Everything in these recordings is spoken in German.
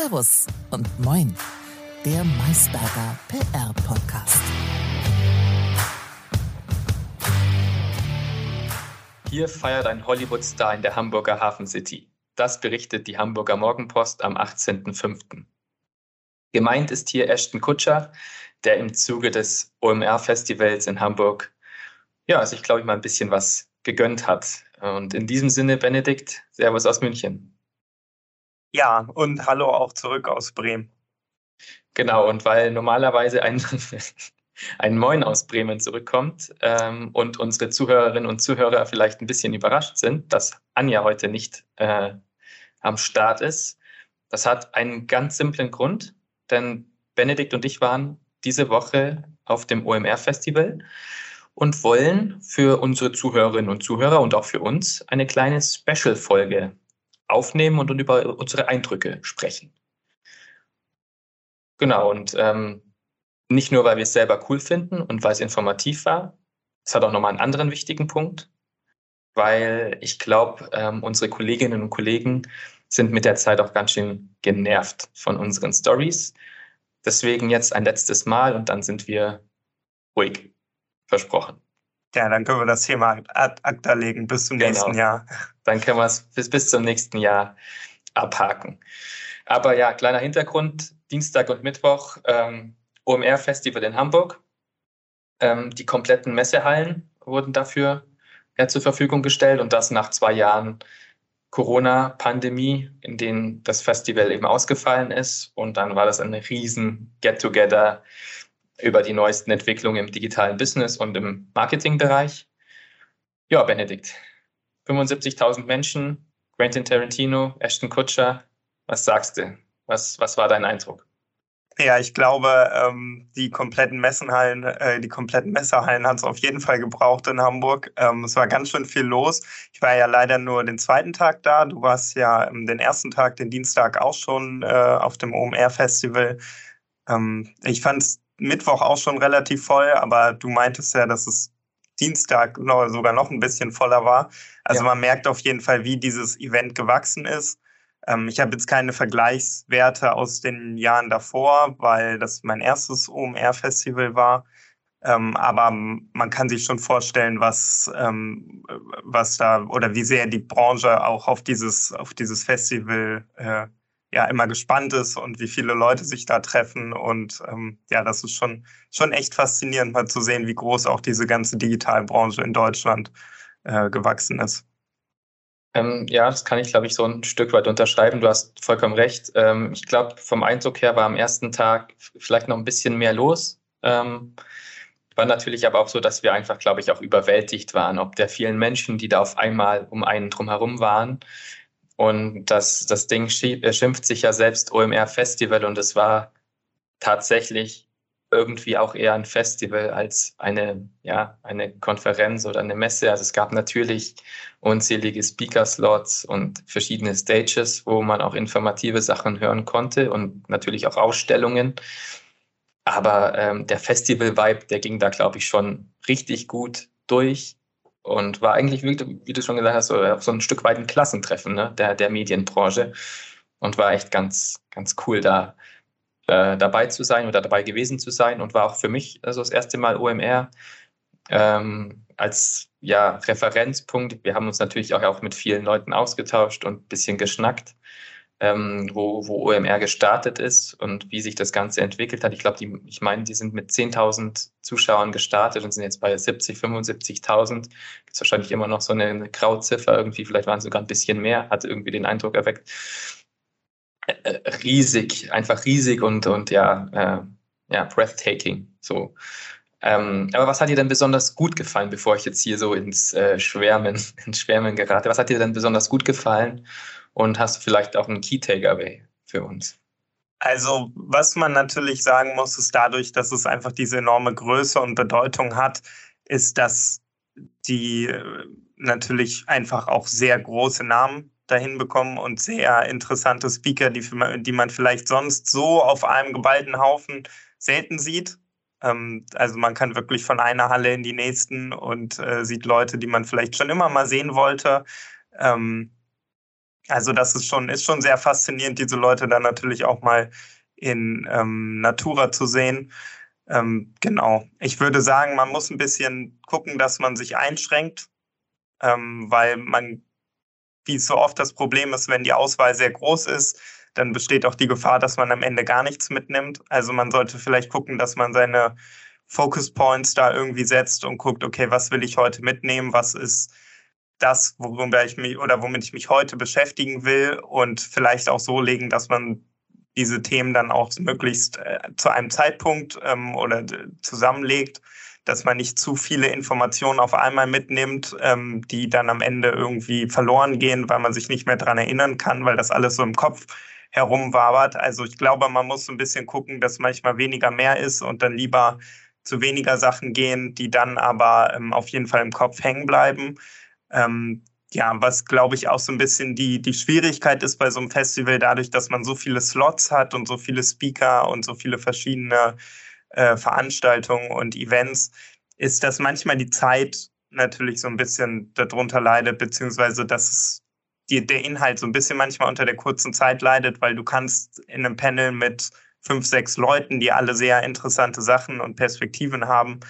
Servus und Moin, der Maisberger PR-Podcast. Hier feiert ein Hollywood-Star in der Hamburger Hafen City. Das berichtet die Hamburger Morgenpost am 18.05. Gemeint ist hier Ashton Kutscher, der im Zuge des OMR-Festivals in Hamburg, ja, sich, glaube ich, mal ein bisschen was gegönnt hat. Und in diesem Sinne, Benedikt, Servus aus München. Ja, und hallo auch zurück aus Bremen. Genau, und weil normalerweise ein, ein Moin aus Bremen zurückkommt ähm, und unsere Zuhörerinnen und Zuhörer vielleicht ein bisschen überrascht sind, dass Anja heute nicht äh, am Start ist. Das hat einen ganz simplen Grund, denn Benedikt und ich waren diese Woche auf dem OMR-Festival und wollen für unsere Zuhörerinnen und Zuhörer und auch für uns eine kleine Special-Folge aufnehmen und, und über unsere Eindrücke sprechen. Genau, und ähm, nicht nur, weil wir es selber cool finden und weil es informativ war, es hat auch nochmal einen anderen wichtigen Punkt, weil ich glaube, ähm, unsere Kolleginnen und Kollegen sind mit der Zeit auch ganz schön genervt von unseren Stories. Deswegen jetzt ein letztes Mal und dann sind wir ruhig. Versprochen. Ja, dann können wir das Thema ad acta legen bis zum genau. nächsten Jahr. Dann können wir es bis, bis zum nächsten Jahr abhaken. Aber ja, kleiner Hintergrund, Dienstag und Mittwoch ähm, OMR-Festival in Hamburg. Ähm, die kompletten Messehallen wurden dafür ja, zur Verfügung gestellt und das nach zwei Jahren Corona-Pandemie, in denen das Festival eben ausgefallen ist. Und dann war das ein riesen Get-Together über die neuesten Entwicklungen im digitalen Business und im Marketingbereich. Ja, Benedikt, 75.000 Menschen, Quentin Tarantino, Ashton Kutscher, was sagst du? Was, was war dein Eindruck? Ja, ich glaube, ähm, die kompletten Messenhallen, äh, die kompletten Messehallen hat es auf jeden Fall gebraucht in Hamburg. Ähm, es war ganz schön viel los. Ich war ja leider nur den zweiten Tag da. Du warst ja ähm, den ersten Tag, den Dienstag auch schon äh, auf dem OMR-Festival. Ähm, ich fand es Mittwoch auch schon relativ voll, aber du meintest ja, dass es Dienstag noch, sogar noch ein bisschen voller war. Also ja. man merkt auf jeden Fall, wie dieses Event gewachsen ist. Ähm, ich habe jetzt keine Vergleichswerte aus den Jahren davor, weil das mein erstes OMR-Festival war. Ähm, aber man kann sich schon vorstellen, was, ähm, was da oder wie sehr die Branche auch auf dieses, auf dieses Festival äh, ja immer gespannt ist und wie viele Leute sich da treffen. Und ähm, ja, das ist schon, schon echt faszinierend, mal zu sehen, wie groß auch diese ganze Digitalbranche in Deutschland äh, gewachsen ist. Ähm, ja, das kann ich, glaube ich, so ein Stück weit unterschreiben. Du hast vollkommen recht. Ähm, ich glaube, vom Eindruck her war am ersten Tag vielleicht noch ein bisschen mehr los. Ähm, war natürlich aber auch so, dass wir einfach, glaube ich, auch überwältigt waren, ob der vielen Menschen, die da auf einmal um einen drumherum waren. Und das, das Ding schimpft sich ja selbst OMR Festival und es war tatsächlich irgendwie auch eher ein Festival als eine, ja, eine Konferenz oder eine Messe. Also es gab natürlich unzählige Speaker-Slots und verschiedene Stages, wo man auch informative Sachen hören konnte und natürlich auch Ausstellungen. Aber ähm, der Festival-Vibe, der ging da, glaube ich, schon richtig gut durch und war eigentlich, wie, du schon gesagt hast, so, so ein Stück weit ein Klassentreffen ne, der, der Medienbranche. Und war echt ganz, ganz cool da äh, dabei zu sein oder dabei gewesen zu sein. Und war auch für mich also das erste Mal OMR ähm, als ja, Referenzpunkt. Wir haben uns natürlich auch mit vielen Leuten ausgetauscht und ein bisschen geschnackt ähm, wo, wo OMR gestartet ist und wie sich das Ganze entwickelt hat. Ich glaube, ich meine, die sind mit 10.000 Zuschauern gestartet und sind jetzt bei 70, 75.000. Gibt wahrscheinlich immer noch so eine, eine Grauziffer irgendwie, vielleicht waren es sogar ein bisschen mehr, hat irgendwie den Eindruck erweckt. Äh, äh, riesig, einfach riesig und, und ja, äh, ja, breathtaking. So. Ähm, aber was hat dir denn besonders gut gefallen, bevor ich jetzt hier so ins äh, Schwärmen, ins Schwärmen gerate? Was hat dir denn besonders gut gefallen? Und hast du vielleicht auch einen Key Takeaway für uns? Also, was man natürlich sagen muss, ist dadurch, dass es einfach diese enorme Größe und Bedeutung hat, ist, dass die äh, natürlich einfach auch sehr große Namen dahin bekommen und sehr interessante Speaker, die, die man vielleicht sonst so auf einem geballten Haufen selten sieht. Ähm, also man kann wirklich von einer Halle in die nächsten und äh, sieht Leute, die man vielleicht schon immer mal sehen wollte. Ähm, Also das ist schon, ist schon sehr faszinierend, diese Leute dann natürlich auch mal in ähm, Natura zu sehen. Ähm, genau. Ich würde sagen, man muss ein bisschen gucken, dass man sich einschränkt, ähm, weil man, wie so oft das Problem ist, wenn die Auswahl sehr groß ist, dann besteht auch die Gefahr, dass man am Ende gar nichts mitnimmt. Also man sollte vielleicht gucken, dass man seine Focus Points da irgendwie setzt und guckt, okay, was will ich heute mitnehmen, was ist das, worüber ich mich oder womit ich mich heute beschäftigen will und vielleicht auch so legen, dass man diese Themen dann auch möglichst äh, zu einem Zeitpunkt ähm, oder zusammenlegt, dass man nicht zu viele Informationen auf einmal mitnimmt, ähm, die dann am Ende irgendwie verloren gehen, weil man sich nicht mehr dran erinnern kann, weil das alles so im Kopf herumwabert. Also ich glaube, man muss so ein bisschen gucken, dass manchmal weniger mehr ist und dann lieber zu weniger Sachen gehen, die dann aber ähm, auf jeden Fall im Kopf hängen bleiben. Ähm, ja, was glaube ich auch so ein bisschen die, die Schwierigkeit ist bei so einem Festival, dadurch, dass man so viele Slots hat und so viele Speaker und so viele verschiedene äh, Veranstaltungen und Events, ist, dass manchmal die Zeit natürlich so ein bisschen darunter leidet, beziehungsweise dass es die, der Inhalt so ein bisschen manchmal unter der kurzen Zeit leidet, weil du kannst in einem Panel mit fünf, sechs Leuten, die alle sehr interessante Sachen und Perspektiven haben,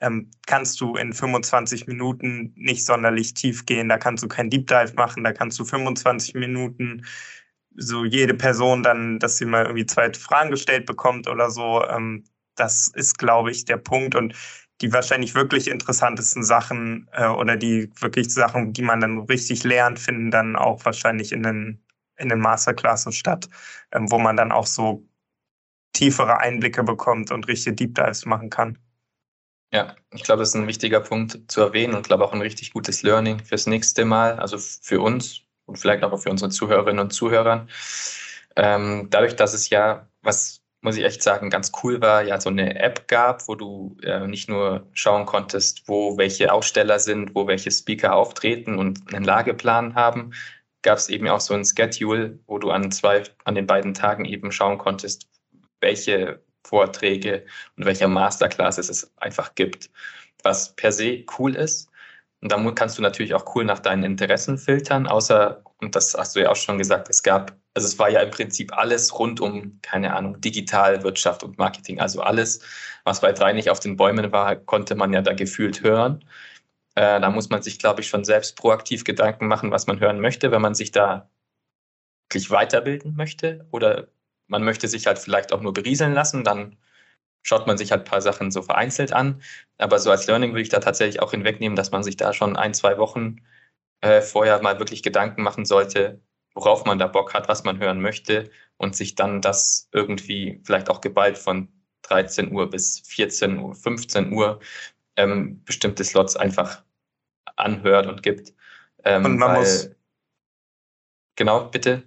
ähm, kannst du in 25 Minuten nicht sonderlich tief gehen. Da kannst du kein Deep Dive machen, da kannst du 25 Minuten so jede Person dann, dass sie mal irgendwie zwei Fragen gestellt bekommt oder so. Ähm, das ist, glaube ich, der Punkt. Und die wahrscheinlich wirklich interessantesten Sachen äh, oder die wirklich Sachen, die man dann richtig lernt, finden dann auch wahrscheinlich in den, in den Masterclasses statt, ähm, wo man dann auch so tiefere Einblicke bekommt und richtige Deep Dives machen kann. Ja, ich glaube, das ist ein wichtiger Punkt zu erwähnen und glaube auch ein richtig gutes Learning fürs nächste Mal, also für uns und vielleicht auch für unsere Zuhörerinnen und Zuhörer. Ähm, dadurch, dass es ja, was muss ich echt sagen, ganz cool war, ja, so eine App gab, wo du äh, nicht nur schauen konntest, wo welche Aussteller sind, wo welche Speaker auftreten und einen Lageplan haben, gab es eben auch so ein Schedule, wo du an zwei, an den beiden Tagen eben schauen konntest, welche Vorträge und welche Masterclasses es einfach gibt, was per se cool ist. Und dann kannst du natürlich auch cool nach deinen Interessen filtern, außer, und das hast du ja auch schon gesagt, es gab, also es war ja im Prinzip alles rund um, keine Ahnung, Digitalwirtschaft und Marketing. Also alles, was bei drei nicht auf den Bäumen war, konnte man ja da gefühlt hören. Äh, da muss man sich, glaube ich, schon selbst proaktiv Gedanken machen, was man hören möchte, wenn man sich da wirklich weiterbilden möchte oder man möchte sich halt vielleicht auch nur berieseln lassen, dann schaut man sich halt ein paar Sachen so vereinzelt an. Aber so als Learning würde ich da tatsächlich auch hinwegnehmen, dass man sich da schon ein, zwei Wochen äh, vorher mal wirklich Gedanken machen sollte, worauf man da Bock hat, was man hören möchte und sich dann das irgendwie vielleicht auch geballt von 13 Uhr bis 14 Uhr, 15 Uhr ähm, bestimmte Slots einfach anhört und gibt. Ähm, und man weil, muss. Genau, bitte.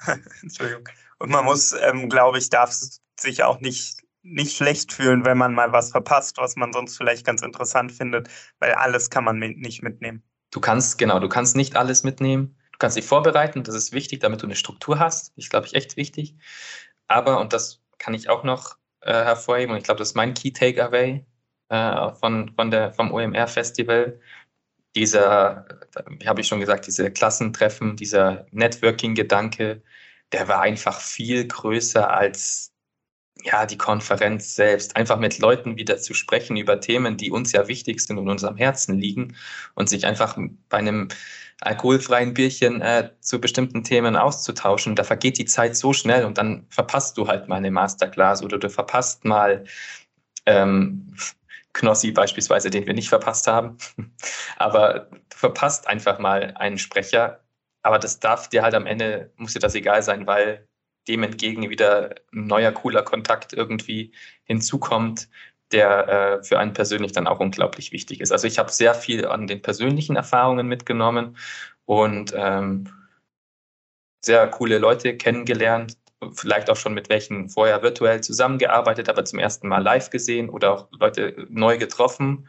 Entschuldigung. Und man muss, ähm, glaube ich, darf sich auch nicht, nicht schlecht fühlen, wenn man mal was verpasst, was man sonst vielleicht ganz interessant findet, weil alles kann man mit, nicht mitnehmen. Du kannst, genau, du kannst nicht alles mitnehmen. Du kannst dich vorbereiten, das ist wichtig, damit du eine Struktur hast. Ich glaube, ich echt wichtig. Aber, und das kann ich auch noch äh, hervorheben, und ich glaube, das ist mein Key Takeaway äh, von, von vom OMR-Festival, dieser, wie habe ich schon gesagt, diese Klassentreffen, dieser Networking-Gedanke, der war einfach viel größer als ja, die Konferenz selbst. Einfach mit Leuten wieder zu sprechen über Themen, die uns ja wichtig sind und unserem Herzen liegen und sich einfach bei einem alkoholfreien Bierchen äh, zu bestimmten Themen auszutauschen. Da vergeht die Zeit so schnell und dann verpasst du halt mal eine Masterclass oder du verpasst mal ähm, Knossi beispielsweise, den wir nicht verpasst haben. Aber du verpasst einfach mal einen Sprecher, aber das darf dir halt am Ende, muss dir das egal sein, weil dem entgegen wieder ein neuer, cooler Kontakt irgendwie hinzukommt, der äh, für einen persönlich dann auch unglaublich wichtig ist. Also ich habe sehr viel an den persönlichen Erfahrungen mitgenommen und ähm, sehr coole Leute kennengelernt, vielleicht auch schon mit welchen vorher virtuell zusammengearbeitet, aber zum ersten Mal live gesehen oder auch Leute neu getroffen.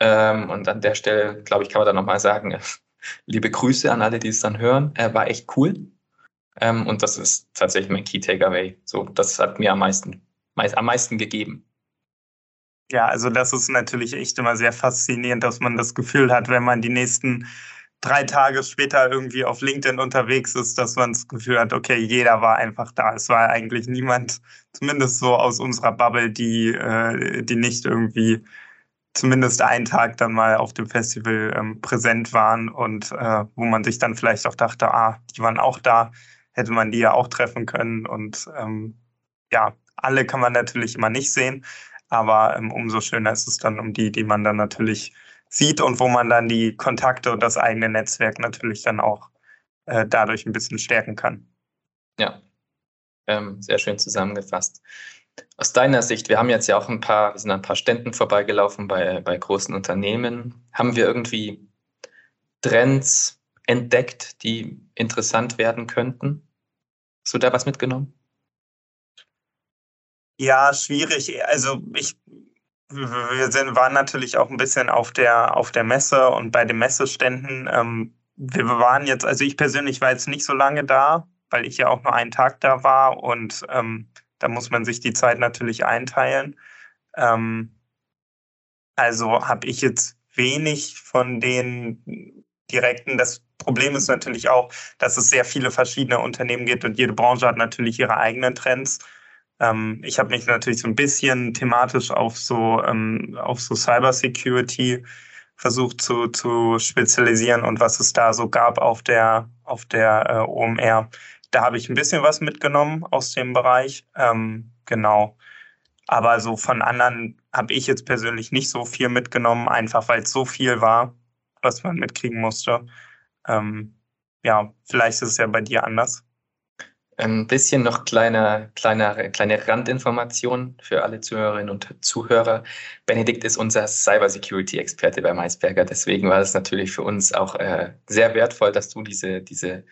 Ähm, und an der Stelle, glaube ich, kann man da nochmal sagen, liebe Grüße an alle, die es dann hören. Er war echt cool. Ähm, und das ist tatsächlich mein Key Takeaway. So, das hat mir am meisten, meist, am meisten gegeben. Ja, also das ist natürlich echt immer sehr faszinierend, dass man das Gefühl hat, wenn man die nächsten drei Tage später irgendwie auf LinkedIn unterwegs ist, dass man das Gefühl hat, okay, jeder war einfach da. Es war eigentlich niemand, zumindest so aus unserer Bubble, die, äh, die nicht irgendwie zumindest einen Tag dann mal auf dem Festival ähm, präsent waren und äh, wo man sich dann vielleicht auch dachte, ah, die waren auch da, hätte man die ja auch treffen können. Und ähm, ja, alle kann man natürlich immer nicht sehen, aber ähm, umso schöner ist es dann um die, die man dann natürlich sieht und wo man dann die Kontakte und das eigene Netzwerk natürlich dann auch äh, dadurch ein bisschen stärken kann. Ja, ähm, sehr schön zusammengefasst. Aus deiner Sicht, wir haben jetzt ja auch ein paar, wir sind an ein paar Ständen vorbeigelaufen bei, bei großen Unternehmen. Haben wir irgendwie Trends entdeckt, die interessant werden könnten? Hast du da was mitgenommen? Ja, schwierig. Also ich, wir sind, waren natürlich auch ein bisschen auf der, auf der Messe und bei den Messeständen. Ähm, wir waren jetzt, also ich persönlich war jetzt nicht so lange da, weil ich ja auch nur einen Tag da war und ähm, da muss man sich die Zeit natürlich einteilen. Ähm, also habe ich jetzt wenig von den direkten. Das Problem ist natürlich auch, dass es sehr viele verschiedene Unternehmen gibt und jede Branche hat natürlich ihre eigenen Trends. Ähm, ich habe mich natürlich so ein bisschen thematisch auf so, ähm, auf so Cybersecurity versucht zu, zu spezialisieren und was es da so gab auf der, auf der äh, OMR. Da habe ich ein bisschen was mitgenommen aus dem Bereich. Ähm, genau. Aber so von anderen habe ich jetzt persönlich nicht so viel mitgenommen, einfach weil es so viel war, was man mitkriegen musste. Ähm, ja, vielleicht ist es ja bei dir anders. Ein bisschen noch kleine, kleine, kleine Randinformation für alle Zuhörerinnen und Zuhörer. Benedikt ist unser Cybersecurity-Experte bei Maisberger. Deswegen war es natürlich für uns auch äh, sehr wertvoll, dass du diese, diese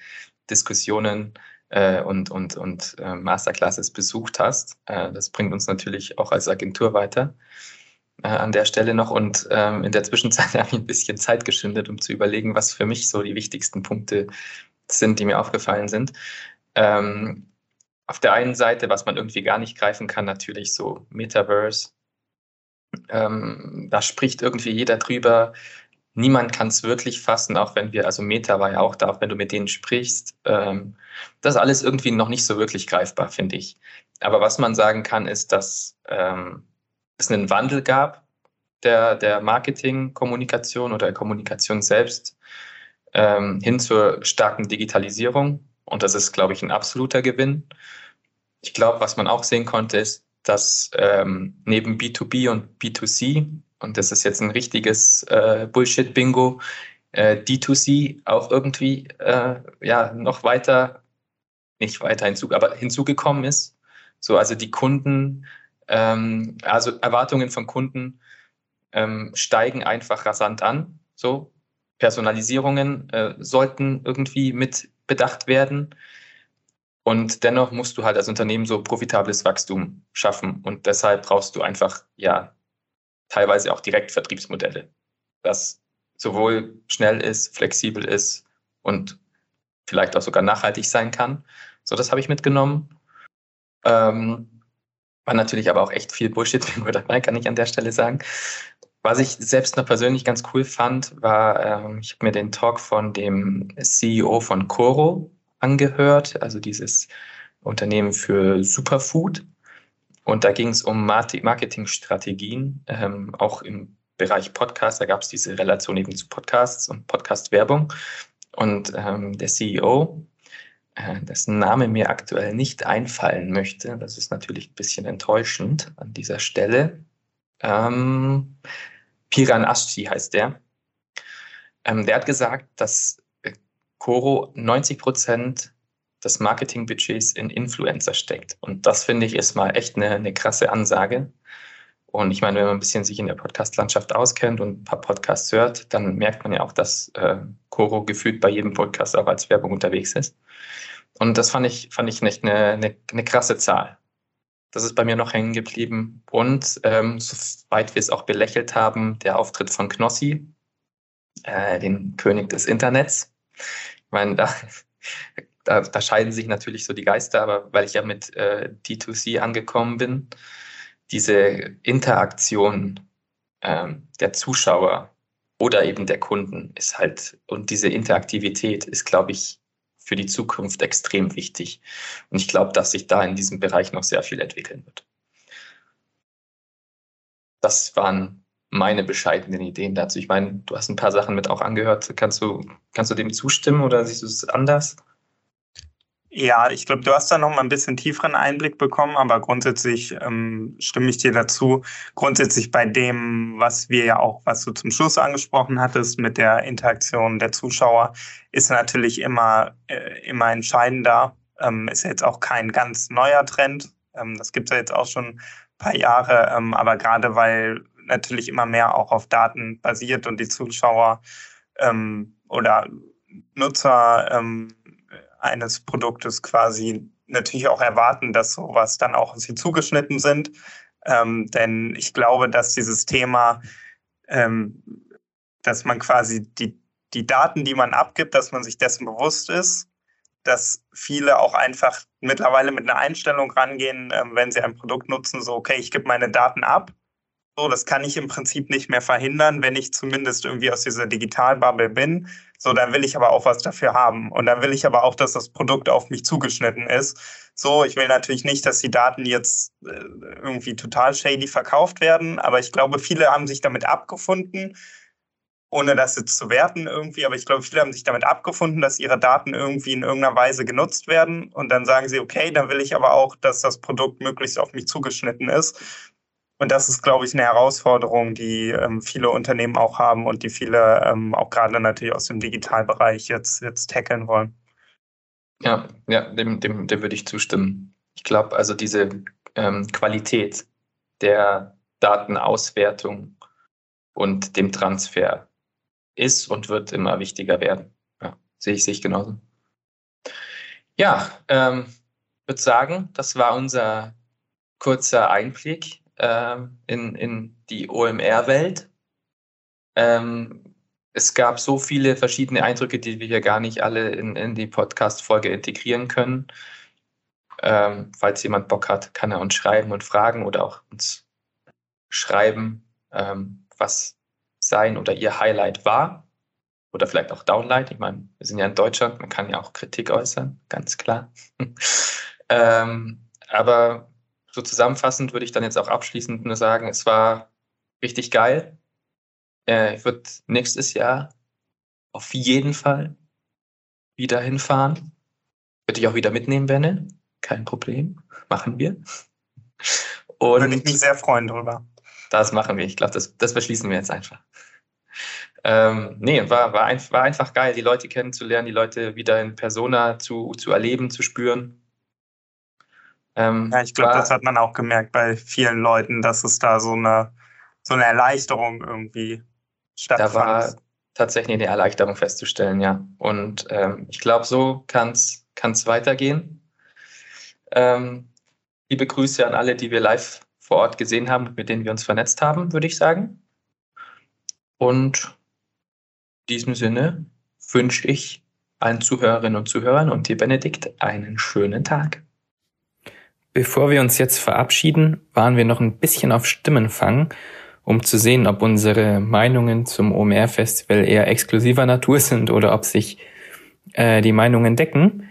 Diskussionen äh, und, und, und äh, Masterclasses besucht hast. Äh, das bringt uns natürlich auch als Agentur weiter äh, an der Stelle noch. Und ähm, in der Zwischenzeit habe ich ein bisschen Zeit geschindet, um zu überlegen, was für mich so die wichtigsten Punkte sind, die mir aufgefallen sind. Ähm, auf der einen Seite, was man irgendwie gar nicht greifen kann, natürlich so Metaverse. Ähm, da spricht irgendwie jeder drüber. Niemand kann es wirklich fassen, auch wenn wir, also Meta war ja auch da, auch wenn du mit denen sprichst. Ähm, das ist alles irgendwie noch nicht so wirklich greifbar, finde ich. Aber was man sagen kann, ist, dass ähm, es einen Wandel gab der, der Marketing-Kommunikation oder der Kommunikation selbst ähm, hin zur starken Digitalisierung. Und das ist, glaube ich, ein absoluter Gewinn. Ich glaube, was man auch sehen konnte, ist, dass ähm, neben B2B und B2C, und das ist jetzt ein richtiges äh, Bullshit-Bingo, äh, D2C auch irgendwie äh, ja, noch weiter, nicht weiter hinzu, aber hinzugekommen ist. So, also die Kunden, ähm, also Erwartungen von Kunden ähm, steigen einfach rasant an. So, Personalisierungen äh, sollten irgendwie mit bedacht werden. Und dennoch musst du halt als Unternehmen so profitables Wachstum schaffen. Und deshalb brauchst du einfach, ja, teilweise auch Direktvertriebsmodelle, das sowohl schnell ist, flexibel ist und vielleicht auch sogar nachhaltig sein kann. So, das habe ich mitgenommen. Ähm, war natürlich aber auch echt viel Bullshit dabei, kann ich an der Stelle sagen. Was ich selbst noch persönlich ganz cool fand, war, ähm, ich habe mir den Talk von dem CEO von Coro angehört, also dieses Unternehmen für Superfood. Und da ging es um Marketingstrategien, ähm, auch im Bereich Podcast. Da gab es diese Relation eben zu Podcasts und Podcast-Werbung. Und ähm, der CEO, äh, dessen Name mir aktuell nicht einfallen möchte, das ist natürlich ein bisschen enttäuschend an dieser Stelle, ähm, Piran Aschi heißt der. Ähm, der hat gesagt, dass Coro 90 Prozent des Marketingbudgets in Influencer steckt. Und das finde ich ist mal echt eine, eine krasse Ansage. Und ich meine, wenn man ein bisschen sich in der Podcast-Landschaft auskennt und ein paar Podcasts hört, dann merkt man ja auch, dass äh, Coro gefühlt bei jedem Podcast auch als Werbung unterwegs ist. Und das fand ich, fand ich echt eine, eine, eine krasse Zahl. Das ist bei mir noch hängen geblieben. Und ähm, soweit wir es auch belächelt haben, der Auftritt von Knossi, äh, den König des Internets. Ich meine, da, da, da, scheiden sich natürlich so die Geister, aber weil ich ja mit äh, D2C angekommen bin, diese Interaktion ähm, der Zuschauer oder eben der Kunden ist halt, und diese Interaktivität ist, glaube ich, für die Zukunft extrem wichtig. Und ich glaube, dass sich da in diesem Bereich noch sehr viel entwickeln wird. Das waren meine bescheidenen Ideen dazu. Ich meine, du hast ein paar Sachen mit auch angehört. Kannst du, kannst du dem zustimmen oder siehst du es anders? Ja, ich glaube, du hast da noch mal ein bisschen tieferen Einblick bekommen, aber grundsätzlich ähm, stimme ich dir dazu. Grundsätzlich bei dem, was wir ja auch, was du zum Schluss angesprochen hattest mit der Interaktion der Zuschauer, ist natürlich immer, äh, immer entscheidender. Ähm, ist jetzt auch kein ganz neuer Trend. Ähm, das gibt es ja jetzt auch schon ein paar Jahre, ähm, aber gerade weil natürlich immer mehr auch auf Daten basiert und die Zuschauer ähm, oder Nutzer ähm, eines Produktes quasi natürlich auch erwarten, dass sowas dann auch sie zugeschnitten sind. Ähm, denn ich glaube, dass dieses Thema, ähm, dass man quasi die, die Daten, die man abgibt, dass man sich dessen bewusst ist, dass viele auch einfach mittlerweile mit einer Einstellung rangehen, ähm, wenn sie ein Produkt nutzen, so, okay, ich gebe meine Daten ab so, das kann ich im Prinzip nicht mehr verhindern, wenn ich zumindest irgendwie aus dieser Digitalbubble bin. So, dann will ich aber auch was dafür haben. Und dann will ich aber auch, dass das Produkt auf mich zugeschnitten ist. So, ich will natürlich nicht, dass die Daten jetzt äh, irgendwie total shady verkauft werden, aber ich glaube, viele haben sich damit abgefunden, ohne das jetzt zu werten irgendwie, aber ich glaube, viele haben sich damit abgefunden, dass ihre Daten irgendwie in irgendeiner Weise genutzt werden. Und dann sagen sie, okay, dann will ich aber auch, dass das Produkt möglichst auf mich zugeschnitten ist. Und das ist, glaube ich, eine Herausforderung, die ähm, viele Unternehmen auch haben und die viele ähm, auch gerade natürlich aus dem Digitalbereich jetzt, jetzt tackeln wollen. Ja, ja, dem, dem, dem würde ich zustimmen. Ich glaube, also diese ähm, Qualität der Datenauswertung und dem Transfer ist und wird immer wichtiger werden. Ja, sehe ich, sehe genauso. Ja, ähm, würde sagen, das war unser kurzer Einblick in, in die OMR-Welt. Ähm, es gab so viele verschiedene Eindrücke, die wir hier gar nicht alle in, in die Podcast-Folge integrieren können. Ähm, falls jemand Bock hat, kann er uns schreiben und fragen oder auch uns schreiben, ähm, was sein oder ihr Highlight war. Oder vielleicht auch Downlight. Ich meine, wir sind ja in Deutschland, man kann ja auch Kritik äußern, ganz klar. ähm, aber so zusammenfassend würde ich dann jetzt auch abschließend nur sagen, es war richtig geil. Äh, ich würde nächstes Jahr auf jeden Fall wieder hinfahren. Würde ich auch wieder mitnehmen, Benne. Kein Problem. Machen wir. Und würde ich mich sehr freuen darüber. Das machen wir. Ich glaube, das, das beschließen wir jetzt einfach. Ähm, nee, war, war, ein, war einfach geil, die Leute kennenzulernen, die Leute wieder in Persona zu, zu erleben, zu spüren. Ähm, ja, ich glaube, das hat man auch gemerkt bei vielen Leuten, dass es da so eine, so eine Erleichterung irgendwie stattfand. Da war tatsächlich eine Erleichterung festzustellen, ja. Und ähm, ich glaube, so kann es weitergehen. Ähm, liebe Grüße an alle, die wir live vor Ort gesehen haben, mit denen wir uns vernetzt haben, würde ich sagen. Und in diesem Sinne wünsche ich allen Zuhörerinnen und Zuhörern und dir, Benedikt, einen schönen Tag. Bevor wir uns jetzt verabschieden, waren wir noch ein bisschen auf Stimmenfang, um zu sehen, ob unsere Meinungen zum OMR-Festival eher exklusiver Natur sind oder ob sich äh, die Meinungen decken.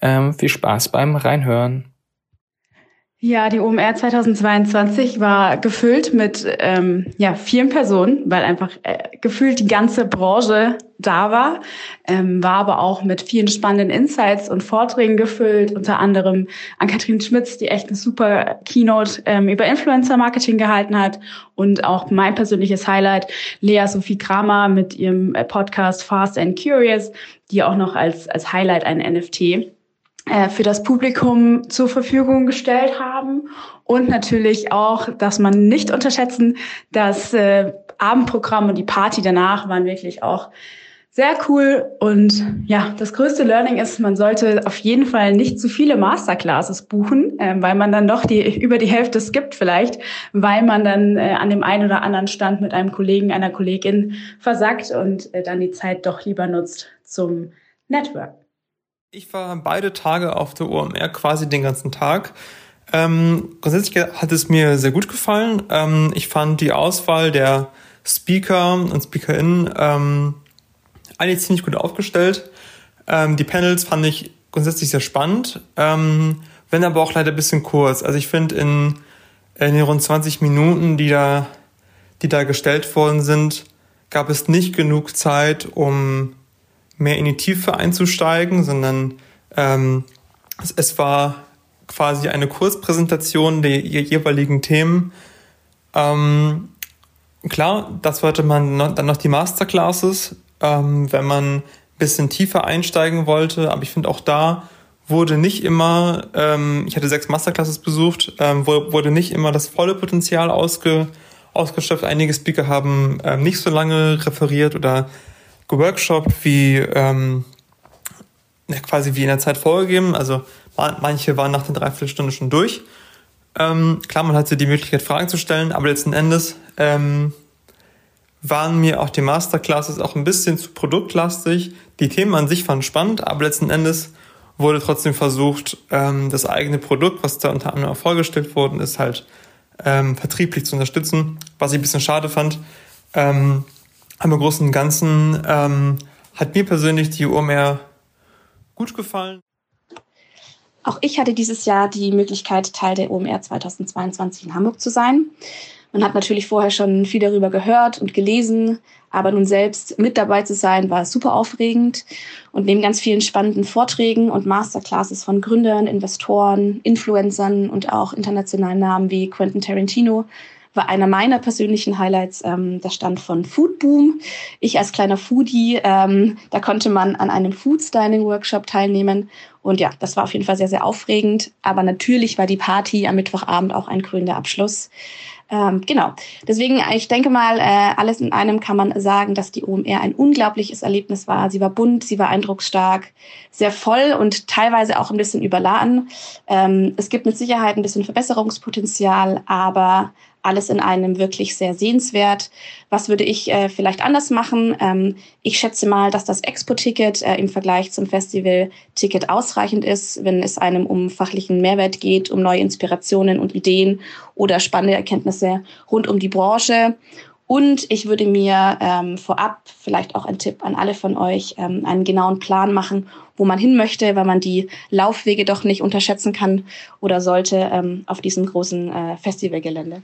Ähm, viel Spaß beim Reinhören. Ja, die OMR 2022 war gefüllt mit ähm, ja, vielen Personen, weil einfach äh, gefühlt die ganze Branche da war, ähm, war aber auch mit vielen spannenden Insights und Vorträgen gefüllt, unter anderem an Katrin Schmitz, die echt eine super Keynote ähm, über Influencer-Marketing gehalten hat und auch mein persönliches Highlight, Lea Sophie Kramer mit ihrem äh, Podcast Fast and Curious, die auch noch als, als Highlight ein NFT äh, für das Publikum zur Verfügung gestellt haben. Und natürlich auch, dass man nicht unterschätzen, das äh, Abendprogramm und die Party danach waren wirklich auch sehr cool. Und ja, das größte Learning ist, man sollte auf jeden Fall nicht zu viele Masterclasses buchen, äh, weil man dann doch die über die Hälfte skippt vielleicht, weil man dann äh, an dem einen oder anderen Stand mit einem Kollegen, einer Kollegin versackt und äh, dann die Zeit doch lieber nutzt zum Network. Ich war beide Tage auf der OMR, quasi den ganzen Tag. Ähm, grundsätzlich hat es mir sehr gut gefallen. Ähm, ich fand die Auswahl der Speaker und SpeakerInnen ähm, eigentlich ziemlich gut aufgestellt. Ähm, die Panels fand ich grundsätzlich sehr spannend, ähm, wenn aber auch leider ein bisschen kurz. Also ich finde in, in den rund 20 Minuten, die da, die da gestellt worden sind, gab es nicht genug Zeit, um mehr in die Tiefe einzusteigen, sondern ähm, es, es war quasi eine Kurzpräsentation der jeweiligen Themen. Ähm, klar, das wollte man dann noch die Masterclasses, ähm, wenn man ein bisschen tiefer einsteigen wollte. Aber ich finde auch da wurde nicht immer, ähm, ich hatte sechs Masterclasses besucht, ähm, wurde nicht immer das volle Potenzial ausge, ausgeschöpft. Einige Speaker haben ähm, nicht so lange referiert oder geworkshopt wie ähm, ja, quasi wie in der Zeit vorgegeben. Also manche waren nach der Dreiviertelstunde schon durch. Ähm, klar, man hatte die Möglichkeit, Fragen zu stellen, aber letzten Endes ähm, waren mir auch die Masterclasses auch ein bisschen zu produktlastig. Die Themen an sich waren spannend, aber letzten Endes wurde trotzdem versucht, ähm, das eigene Produkt, was da unter anderem vorgestellt worden ist, halt ähm, vertrieblich zu unterstützen, was ich ein bisschen schade fand. Ähm, aber im Großen und Ganzen hat mir persönlich die OMR gut gefallen. Auch ich hatte dieses Jahr die Möglichkeit, Teil der OMR 2022 in Hamburg zu sein. Man hat natürlich vorher schon viel darüber gehört und gelesen, aber nun selbst mit dabei zu sein, war super aufregend. Und neben ganz vielen spannenden Vorträgen und Masterclasses von Gründern, Investoren, Influencern und auch internationalen Namen wie Quentin Tarantino war einer meiner persönlichen Highlights ähm, der Stand von Food Boom. Ich als kleiner Foodie, ähm, da konnte man an einem Food Styling Workshop teilnehmen. Und ja, das war auf jeden Fall sehr, sehr aufregend. Aber natürlich war die Party am Mittwochabend auch ein grüner Abschluss. Ähm, genau. Deswegen, ich denke mal, äh, alles in einem kann man sagen, dass die OMR ein unglaubliches Erlebnis war. Sie war bunt, sie war eindrucksstark, sehr voll und teilweise auch ein bisschen überladen. Ähm, es gibt mit Sicherheit ein bisschen Verbesserungspotenzial, aber alles in einem wirklich sehr sehenswert. Was würde ich äh, vielleicht anders machen? Ähm, ich schätze mal, dass das Expo-Ticket äh, im Vergleich zum Festival-Ticket ausreichend ist, wenn es einem um fachlichen Mehrwert geht, um neue Inspirationen und Ideen oder spannende Erkenntnisse rund um die Branche. Und ich würde mir ähm, vorab vielleicht auch ein Tipp an alle von euch, ähm, einen genauen Plan machen, wo man hin möchte, weil man die Laufwege doch nicht unterschätzen kann oder sollte ähm, auf diesem großen äh, Festivalgelände.